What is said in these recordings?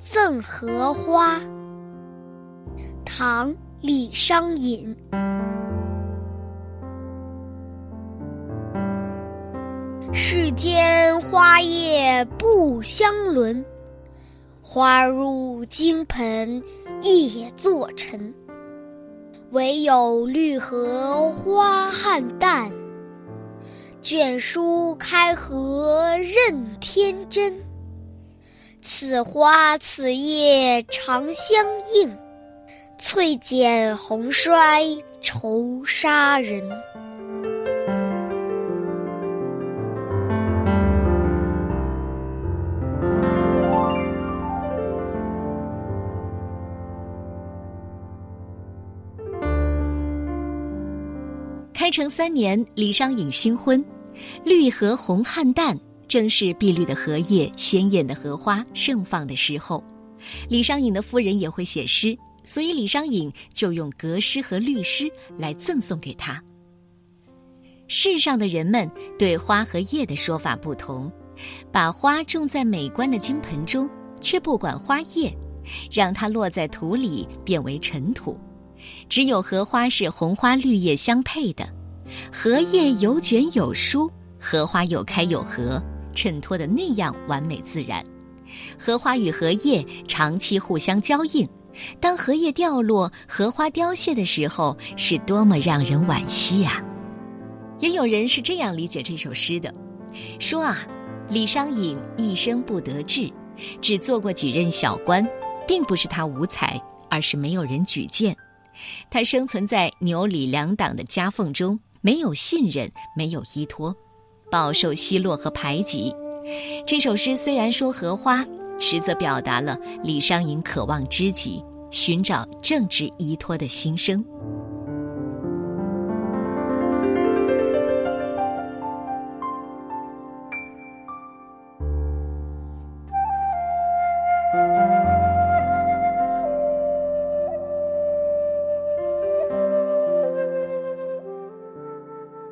赠荷花，唐·李商隐。世间花叶不相伦，花入金盆叶作尘。唯有绿荷花菡萏，卷舒开合任天真。此花此叶长相映，翠减红衰愁杀人。开成三年，李商隐新婚，绿荷红菡萏，正是碧绿的荷叶、鲜艳的荷花盛放的时候。李商隐的夫人也会写诗，所以李商隐就用格诗和律诗来赠送给她。世上的人们对花和叶的说法不同，把花种在美观的金盆中，却不管花叶，让它落在土里变为尘土。只有荷花是红花绿叶相配的，荷叶有卷有舒，荷花有开有合，衬托的那样完美自然。荷花与荷叶长期互相交映，当荷叶掉落、荷花凋谢的时候，是多么让人惋惜啊！也有人是这样理解这首诗的，说啊，李商隐一生不得志，只做过几任小官，并不是他无才，而是没有人举荐。他生存在牛李两党的夹缝中，没有信任，没有依托，饱受奚落和排挤。这首诗虽然说荷花，实则表达了李商隐渴望知己、寻找政治依托的心声。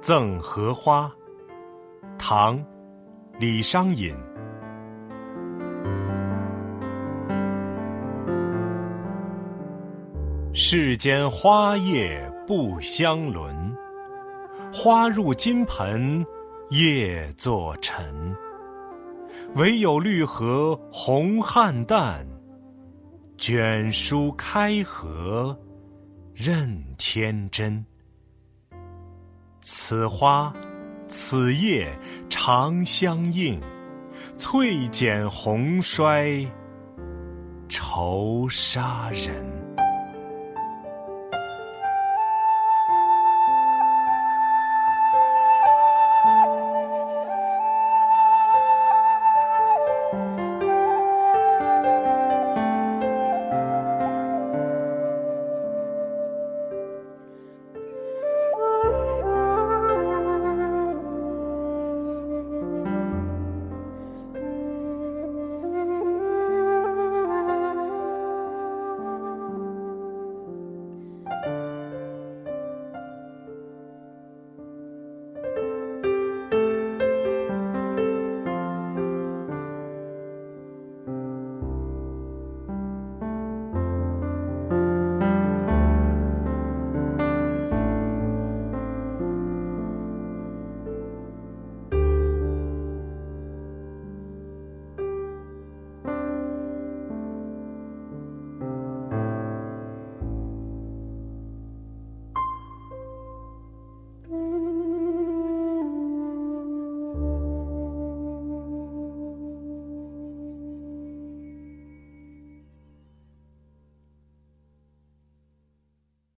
赠荷花，唐，李商隐。世间花叶不相伦，花入金盆叶作尘。唯有绿荷红菡萏，卷舒开合任天真。此花，此夜长相映，翠减红衰愁杀人。